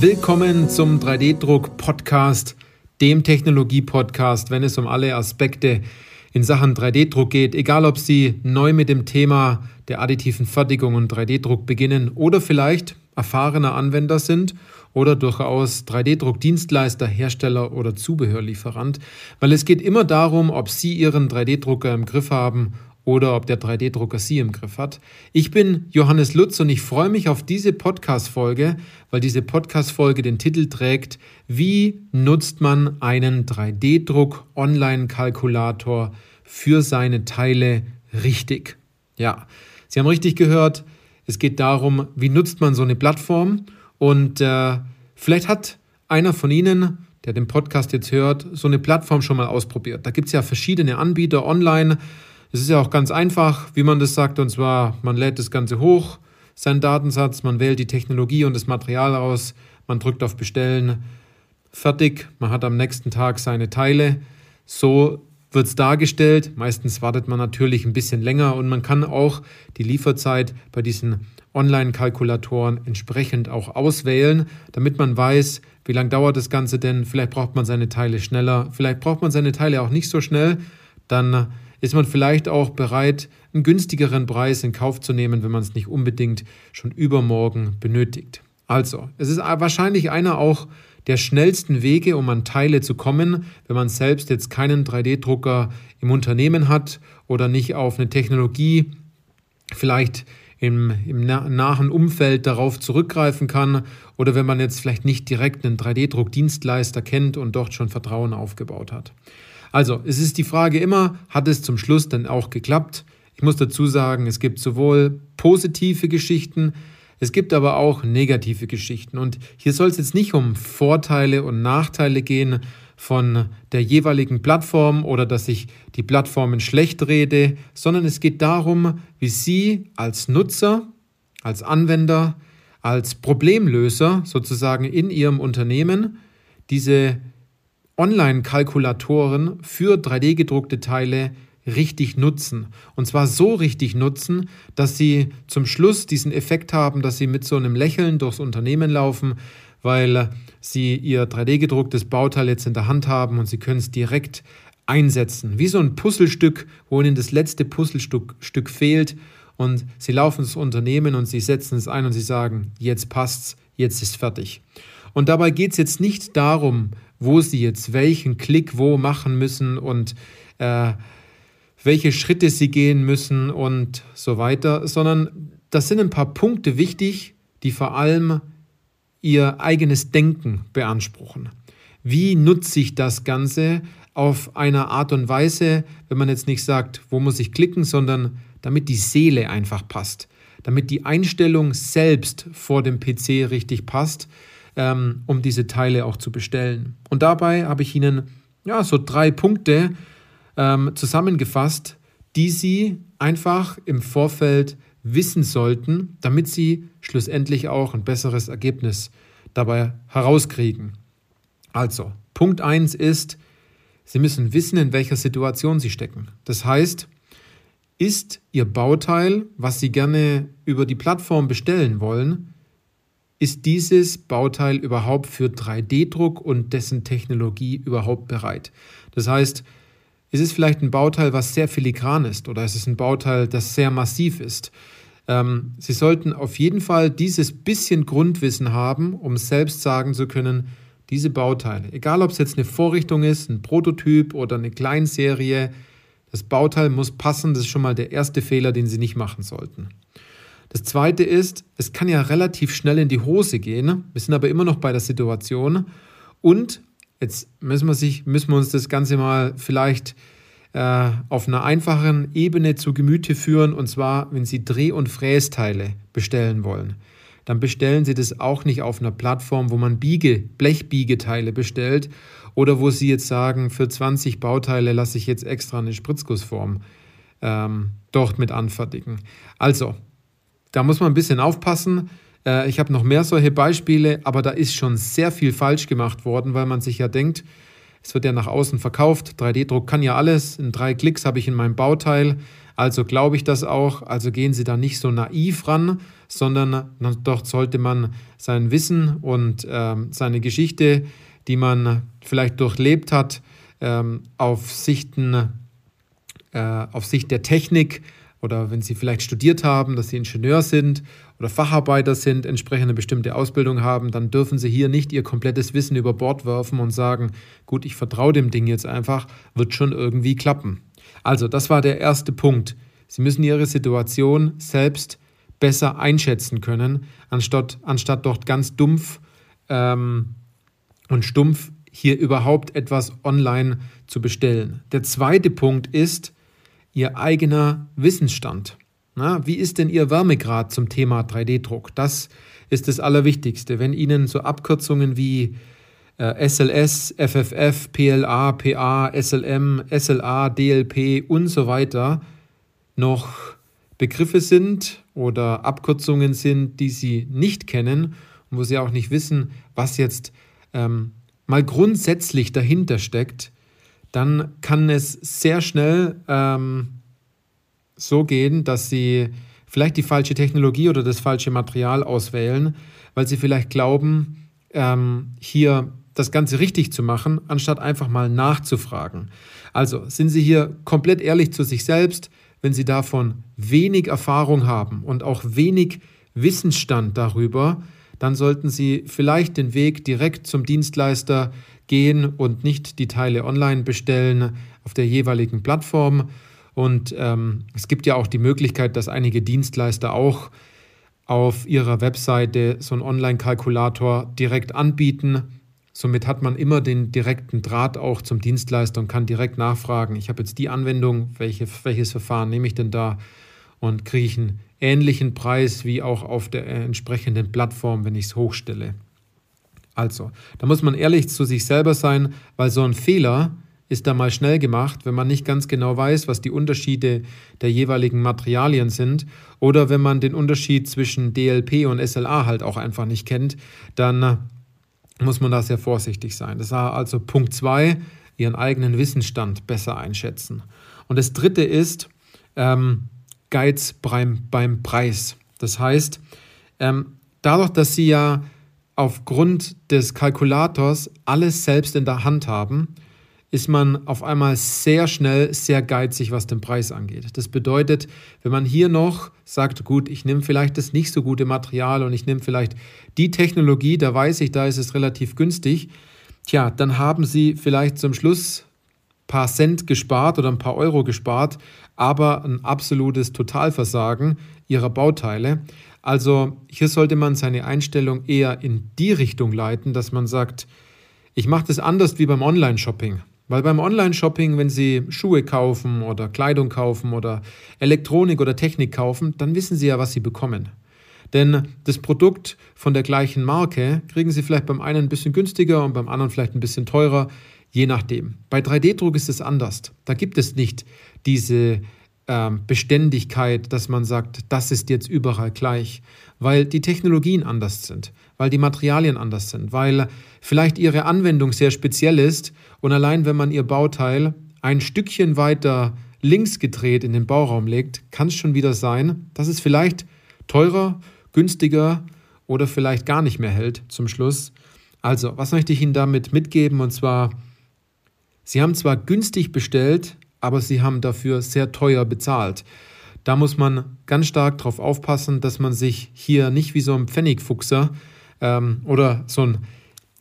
Willkommen zum 3D-Druck-Podcast, dem Technologie-Podcast, wenn es um alle Aspekte in Sachen 3D-Druck geht, egal ob Sie neu mit dem Thema der additiven Fertigung und 3D-Druck beginnen oder vielleicht erfahrener Anwender sind oder durchaus 3D-Druck-Dienstleister, Hersteller oder Zubehörlieferant, weil es geht immer darum, ob Sie Ihren 3D-Drucker im Griff haben oder ob der 3D-Drucker Sie im Griff hat. Ich bin Johannes Lutz und ich freue mich auf diese Podcast-Folge, weil diese Podcast-Folge den Titel trägt, wie nutzt man einen 3D-Druck-Online-Kalkulator für seine Teile richtig? Ja, Sie haben richtig gehört, es geht darum, wie nutzt man so eine Plattform und äh, vielleicht hat einer von Ihnen der den Podcast jetzt hört, so eine Plattform schon mal ausprobiert. Da gibt es ja verschiedene Anbieter online. Es ist ja auch ganz einfach, wie man das sagt, und zwar, man lädt das Ganze hoch, seinen Datensatz, man wählt die Technologie und das Material aus, man drückt auf Bestellen, fertig, man hat am nächsten Tag seine Teile. So wird es dargestellt. Meistens wartet man natürlich ein bisschen länger und man kann auch die Lieferzeit bei diesen Online-Kalkulatoren entsprechend auch auswählen, damit man weiß, wie lange dauert das Ganze denn. Vielleicht braucht man seine Teile schneller, vielleicht braucht man seine Teile auch nicht so schnell. Dann ist man vielleicht auch bereit, einen günstigeren Preis in Kauf zu nehmen, wenn man es nicht unbedingt schon übermorgen benötigt. Also, es ist wahrscheinlich einer auch der schnellsten Wege, um an Teile zu kommen, wenn man selbst jetzt keinen 3D-Drucker im Unternehmen hat oder nicht auf eine Technologie vielleicht im, im nahen Umfeld darauf zurückgreifen kann oder wenn man jetzt vielleicht nicht direkt einen 3D-Druck-Dienstleister kennt und dort schon Vertrauen aufgebaut hat. Also, es ist die Frage immer, hat es zum Schluss dann auch geklappt? Ich muss dazu sagen, es gibt sowohl positive Geschichten, es gibt aber auch negative Geschichten. Und hier soll es jetzt nicht um Vorteile und Nachteile gehen von der jeweiligen Plattform oder dass ich die Plattformen schlecht rede, sondern es geht darum, wie Sie als Nutzer, als Anwender, als Problemlöser sozusagen in Ihrem Unternehmen diese Online-Kalkulatoren für 3D-gedruckte Teile richtig nutzen. Und zwar so richtig nutzen, dass sie zum Schluss diesen Effekt haben, dass sie mit so einem Lächeln durchs Unternehmen laufen, weil sie ihr 3D-gedrucktes Bauteil jetzt in der Hand haben und sie können es direkt einsetzen. Wie so ein Puzzlestück, wo ihnen das letzte Puzzlestück Stück fehlt und sie laufen ins Unternehmen und sie setzen es ein und sie sagen, jetzt passt's, jetzt ist fertig. Und dabei geht es jetzt nicht darum, wo sie jetzt welchen Klick wo machen müssen und äh, welche Schritte sie gehen müssen und so weiter, sondern das sind ein paar Punkte wichtig, die vor allem ihr eigenes Denken beanspruchen. Wie nutze ich das Ganze auf einer Art und Weise, wenn man jetzt nicht sagt, wo muss ich klicken, sondern damit die Seele einfach passt, damit die Einstellung selbst vor dem PC richtig passt, ähm, um diese Teile auch zu bestellen. Und dabei habe ich Ihnen ja so drei Punkte ähm, zusammengefasst, die Sie einfach im Vorfeld wissen sollten, damit Sie schlussendlich auch ein besseres Ergebnis dabei herauskriegen. Also, Punkt 1 ist, Sie müssen wissen, in welcher Situation Sie stecken. Das heißt, ist Ihr Bauteil, was Sie gerne über die Plattform bestellen wollen, ist dieses Bauteil überhaupt für 3D-Druck und dessen Technologie überhaupt bereit? Das heißt, ist es vielleicht ein Bauteil, was sehr filigran ist oder ist es ein Bauteil, das sehr massiv ist? Ähm, Sie sollten auf jeden Fall dieses bisschen Grundwissen haben, um selbst sagen zu können, diese Bauteile, egal ob es jetzt eine Vorrichtung ist, ein Prototyp oder eine Kleinserie, das Bauteil muss passen, das ist schon mal der erste Fehler, den Sie nicht machen sollten. Das zweite ist, es kann ja relativ schnell in die Hose gehen. Wir sind aber immer noch bei der Situation. Und jetzt müssen wir, sich, müssen wir uns das Ganze mal vielleicht äh, auf einer einfachen Ebene zu Gemüte führen. Und zwar, wenn Sie Dreh- und Frästeile bestellen wollen, dann bestellen Sie das auch nicht auf einer Plattform, wo man Biege, Blechbiegeteile bestellt oder wo Sie jetzt sagen, für 20 Bauteile lasse ich jetzt extra eine Spritzgussform ähm, dort mit anfertigen. Also, da muss man ein bisschen aufpassen. Äh, ich habe noch mehr solche Beispiele, aber da ist schon sehr viel falsch gemacht worden, weil man sich ja denkt, es wird ja nach außen verkauft. 3D-Druck kann ja alles. In drei Klicks habe ich in meinem Bauteil. Also glaube ich das auch. Also gehen Sie da nicht so naiv ran, sondern dort sollte man sein Wissen und ähm, seine Geschichte, die man vielleicht durchlebt hat, ähm, auf, Sichten, äh, auf Sicht der Technik oder wenn Sie vielleicht studiert haben, dass Sie Ingenieur sind oder Facharbeiter sind, entsprechend eine bestimmte Ausbildung haben, dann dürfen Sie hier nicht Ihr komplettes Wissen über Bord werfen und sagen, gut, ich vertraue dem Ding jetzt einfach, wird schon irgendwie klappen. Also, das war der erste Punkt. Sie müssen Ihre Situation selbst besser einschätzen können, anstatt, anstatt dort ganz dumpf ähm, und stumpf hier überhaupt etwas online zu bestellen. Der zweite Punkt ist Ihr eigener Wissensstand. Na, wie ist denn Ihr Wärmegrad zum Thema 3D-Druck? Das ist das Allerwichtigste. Wenn Ihnen so Abkürzungen wie äh, SLS, FFF, PLA, PA, SLM, SLA, DLP und so weiter noch Begriffe sind oder Abkürzungen sind, die Sie nicht kennen und wo Sie auch nicht wissen, was jetzt ähm, mal grundsätzlich dahinter steckt, dann kann es sehr schnell ähm, so gehen, dass Sie vielleicht die falsche Technologie oder das falsche Material auswählen, weil Sie vielleicht glauben, ähm, hier das Ganze richtig zu machen, anstatt einfach mal nachzufragen. Also sind Sie hier komplett ehrlich zu sich selbst, wenn Sie davon wenig Erfahrung haben und auch wenig Wissensstand darüber, dann sollten Sie vielleicht den Weg direkt zum Dienstleister gehen und nicht die Teile online bestellen auf der jeweiligen Plattform. Und ähm, es gibt ja auch die Möglichkeit, dass einige Dienstleister auch auf ihrer Webseite so einen Online-Kalkulator direkt anbieten. Somit hat man immer den direkten Draht auch zum Dienstleister und kann direkt nachfragen, ich habe jetzt die Anwendung, welche, welches Verfahren nehme ich denn da und kriege ich einen ähnlichen Preis wie auch auf der entsprechenden Plattform, wenn ich es hochstelle. Also, da muss man ehrlich zu sich selber sein, weil so ein Fehler ist da mal schnell gemacht, wenn man nicht ganz genau weiß, was die Unterschiede der jeweiligen Materialien sind oder wenn man den Unterschied zwischen DLP und SLA halt auch einfach nicht kennt, dann muss man da sehr vorsichtig sein. Das war also Punkt 2, ihren eigenen Wissensstand besser einschätzen. Und das dritte ist ähm, Geiz beim, beim Preis. Das heißt, ähm, dadurch, dass sie ja aufgrund des Kalkulators alles selbst in der Hand haben, ist man auf einmal sehr schnell sehr geizig, was den Preis angeht. Das bedeutet, wenn man hier noch sagt, gut, ich nehme vielleicht das nicht so gute Material und ich nehme vielleicht die Technologie, da weiß ich, da ist es relativ günstig, tja, dann haben Sie vielleicht zum Schluss ein paar Cent gespart oder ein paar Euro gespart, aber ein absolutes Totalversagen Ihrer Bauteile. Also hier sollte man seine Einstellung eher in die Richtung leiten, dass man sagt, ich mache das anders wie beim Online-Shopping. Weil beim Online-Shopping, wenn Sie Schuhe kaufen oder Kleidung kaufen oder Elektronik oder Technik kaufen, dann wissen Sie ja, was Sie bekommen. Denn das Produkt von der gleichen Marke kriegen Sie vielleicht beim einen ein bisschen günstiger und beim anderen vielleicht ein bisschen teurer, je nachdem. Bei 3D-Druck ist es anders. Da gibt es nicht diese ähm, Beständigkeit, dass man sagt, das ist jetzt überall gleich, weil die Technologien anders sind, weil die Materialien anders sind, weil vielleicht ihre Anwendung sehr speziell ist und allein wenn man ihr Bauteil ein Stückchen weiter links gedreht in den Bauraum legt, kann es schon wieder sein, dass es vielleicht teurer, günstiger oder vielleicht gar nicht mehr hält zum Schluss. Also, was möchte ich Ihnen damit mitgeben? Und zwar, Sie haben zwar günstig bestellt, aber sie haben dafür sehr teuer bezahlt. Da muss man ganz stark darauf aufpassen, dass man sich hier nicht wie so ein Pfennigfuchser ähm, oder so ein,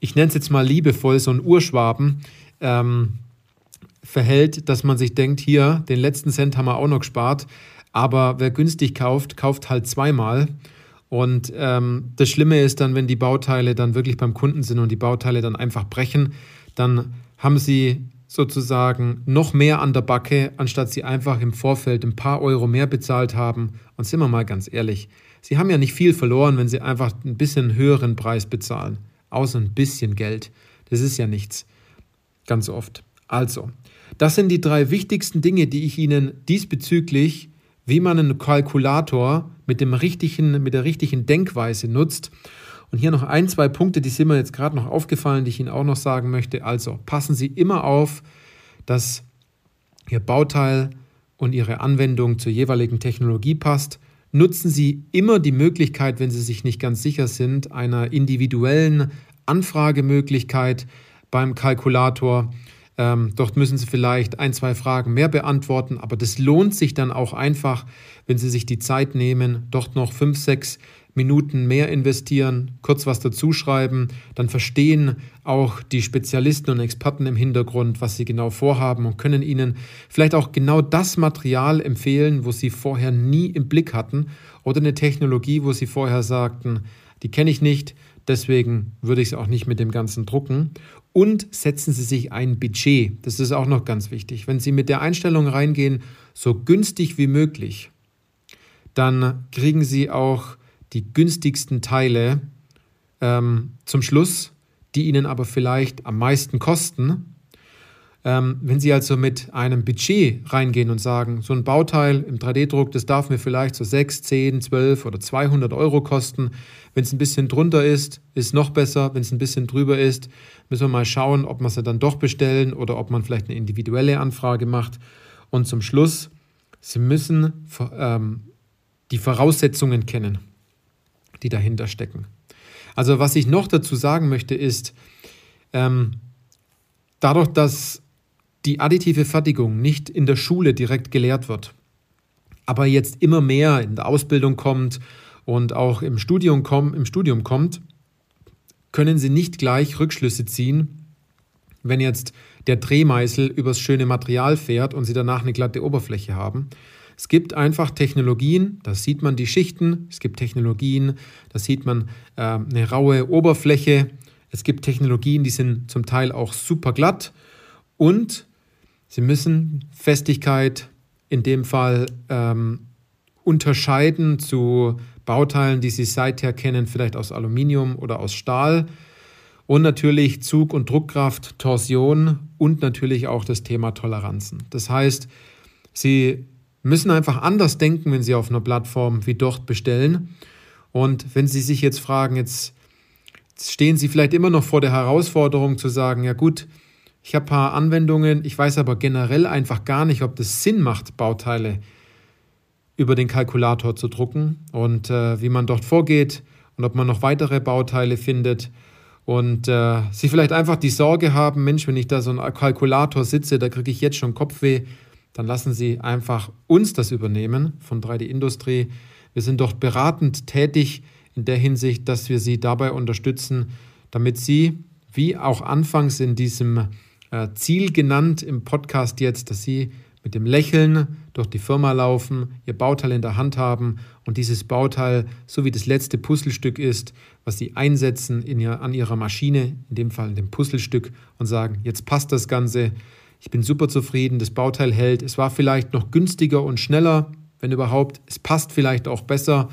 ich nenne es jetzt mal liebevoll, so ein Urschwaben ähm, verhält, dass man sich denkt, hier, den letzten Cent haben wir auch noch gespart, aber wer günstig kauft, kauft halt zweimal. Und ähm, das Schlimme ist dann, wenn die Bauteile dann wirklich beim Kunden sind und die Bauteile dann einfach brechen, dann haben sie sozusagen noch mehr an der Backe, anstatt sie einfach im Vorfeld ein paar Euro mehr bezahlt haben. Und sind wir mal ganz ehrlich, sie haben ja nicht viel verloren, wenn sie einfach ein bisschen höheren Preis bezahlen. Außer ein bisschen Geld. Das ist ja nichts. Ganz oft. Also, das sind die drei wichtigsten Dinge, die ich Ihnen diesbezüglich, wie man einen Kalkulator mit, dem richtigen, mit der richtigen Denkweise nutzt und hier noch ein, zwei Punkte, die sind mir jetzt gerade noch aufgefallen, die ich Ihnen auch noch sagen möchte. Also passen Sie immer auf, dass Ihr Bauteil und Ihre Anwendung zur jeweiligen Technologie passt. nutzen Sie immer die Möglichkeit, wenn Sie sich nicht ganz sicher sind, einer individuellen Anfragemöglichkeit beim Kalkulator. Ähm, dort müssen Sie vielleicht ein, zwei Fragen mehr beantworten, aber das lohnt sich dann auch einfach, wenn Sie sich die Zeit nehmen, dort noch fünf, sechs Minuten mehr investieren, kurz was dazuschreiben, dann verstehen auch die Spezialisten und Experten im Hintergrund, was sie genau vorhaben und können ihnen vielleicht auch genau das Material empfehlen, wo sie vorher nie im Blick hatten oder eine Technologie, wo sie vorher sagten, die kenne ich nicht, deswegen würde ich es auch nicht mit dem Ganzen drucken. Und setzen Sie sich ein Budget. Das ist auch noch ganz wichtig. Wenn Sie mit der Einstellung reingehen, so günstig wie möglich, dann kriegen Sie auch die günstigsten Teile ähm, zum Schluss, die Ihnen aber vielleicht am meisten kosten. Ähm, wenn Sie also mit einem Budget reingehen und sagen, so ein Bauteil im 3D-Druck, das darf mir vielleicht so 6, 10, 12 oder 200 Euro kosten. Wenn es ein bisschen drunter ist, ist noch besser. Wenn es ein bisschen drüber ist, müssen wir mal schauen, ob wir es dann doch bestellen oder ob man vielleicht eine individuelle Anfrage macht. Und zum Schluss, Sie müssen ähm, die Voraussetzungen kennen die dahinter stecken. Also was ich noch dazu sagen möchte ist, ähm, dadurch, dass die additive Fertigung nicht in der Schule direkt gelehrt wird, aber jetzt immer mehr in der Ausbildung kommt und auch im Studium, komm, im Studium kommt, können Sie nicht gleich Rückschlüsse ziehen, wenn jetzt der Drehmeißel übers schöne Material fährt und Sie danach eine glatte Oberfläche haben, es gibt einfach Technologien, da sieht man die Schichten, es gibt Technologien, da sieht man äh, eine raue Oberfläche, es gibt Technologien, die sind zum Teil auch super glatt und sie müssen Festigkeit in dem Fall ähm, unterscheiden zu Bauteilen, die Sie seither kennen, vielleicht aus Aluminium oder aus Stahl. Und natürlich Zug- und Druckkraft, Torsion und natürlich auch das Thema Toleranzen. Das heißt, Sie müssen einfach anders denken, wenn sie auf einer Plattform wie dort bestellen. Und wenn Sie sich jetzt fragen, jetzt stehen Sie vielleicht immer noch vor der Herausforderung zu sagen, ja gut, ich habe ein paar Anwendungen, ich weiß aber generell einfach gar nicht, ob das Sinn macht, Bauteile über den Kalkulator zu drucken und äh, wie man dort vorgeht und ob man noch weitere Bauteile findet. Und äh, Sie vielleicht einfach die Sorge haben, Mensch, wenn ich da so einen Kalkulator sitze, da kriege ich jetzt schon Kopfweh dann lassen Sie einfach uns das übernehmen von 3D Industrie. Wir sind dort beratend tätig in der Hinsicht, dass wir Sie dabei unterstützen, damit Sie, wie auch anfangs in diesem Ziel genannt im Podcast jetzt, dass Sie mit dem Lächeln durch die Firma laufen, Ihr Bauteil in der Hand haben und dieses Bauteil so wie das letzte Puzzlestück ist, was Sie einsetzen in ihr, an Ihrer Maschine, in dem Fall in dem Puzzlestück und sagen, jetzt passt das Ganze, ich bin super zufrieden, das Bauteil hält. Es war vielleicht noch günstiger und schneller, wenn überhaupt. Es passt vielleicht auch besser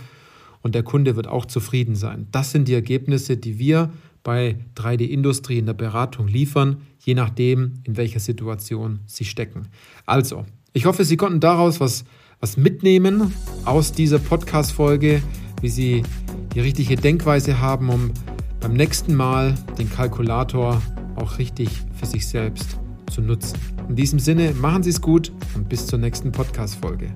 und der Kunde wird auch zufrieden sein. Das sind die Ergebnisse, die wir bei 3D Industrie in der Beratung liefern, je nachdem, in welcher Situation Sie stecken. Also, ich hoffe, Sie konnten daraus was, was mitnehmen aus dieser Podcast-Folge, wie Sie die richtige Denkweise haben, um beim nächsten Mal den Kalkulator auch richtig für sich selbst zu nutzen. In diesem Sinne, machen Sie es gut und bis zur nächsten Podcast-Folge.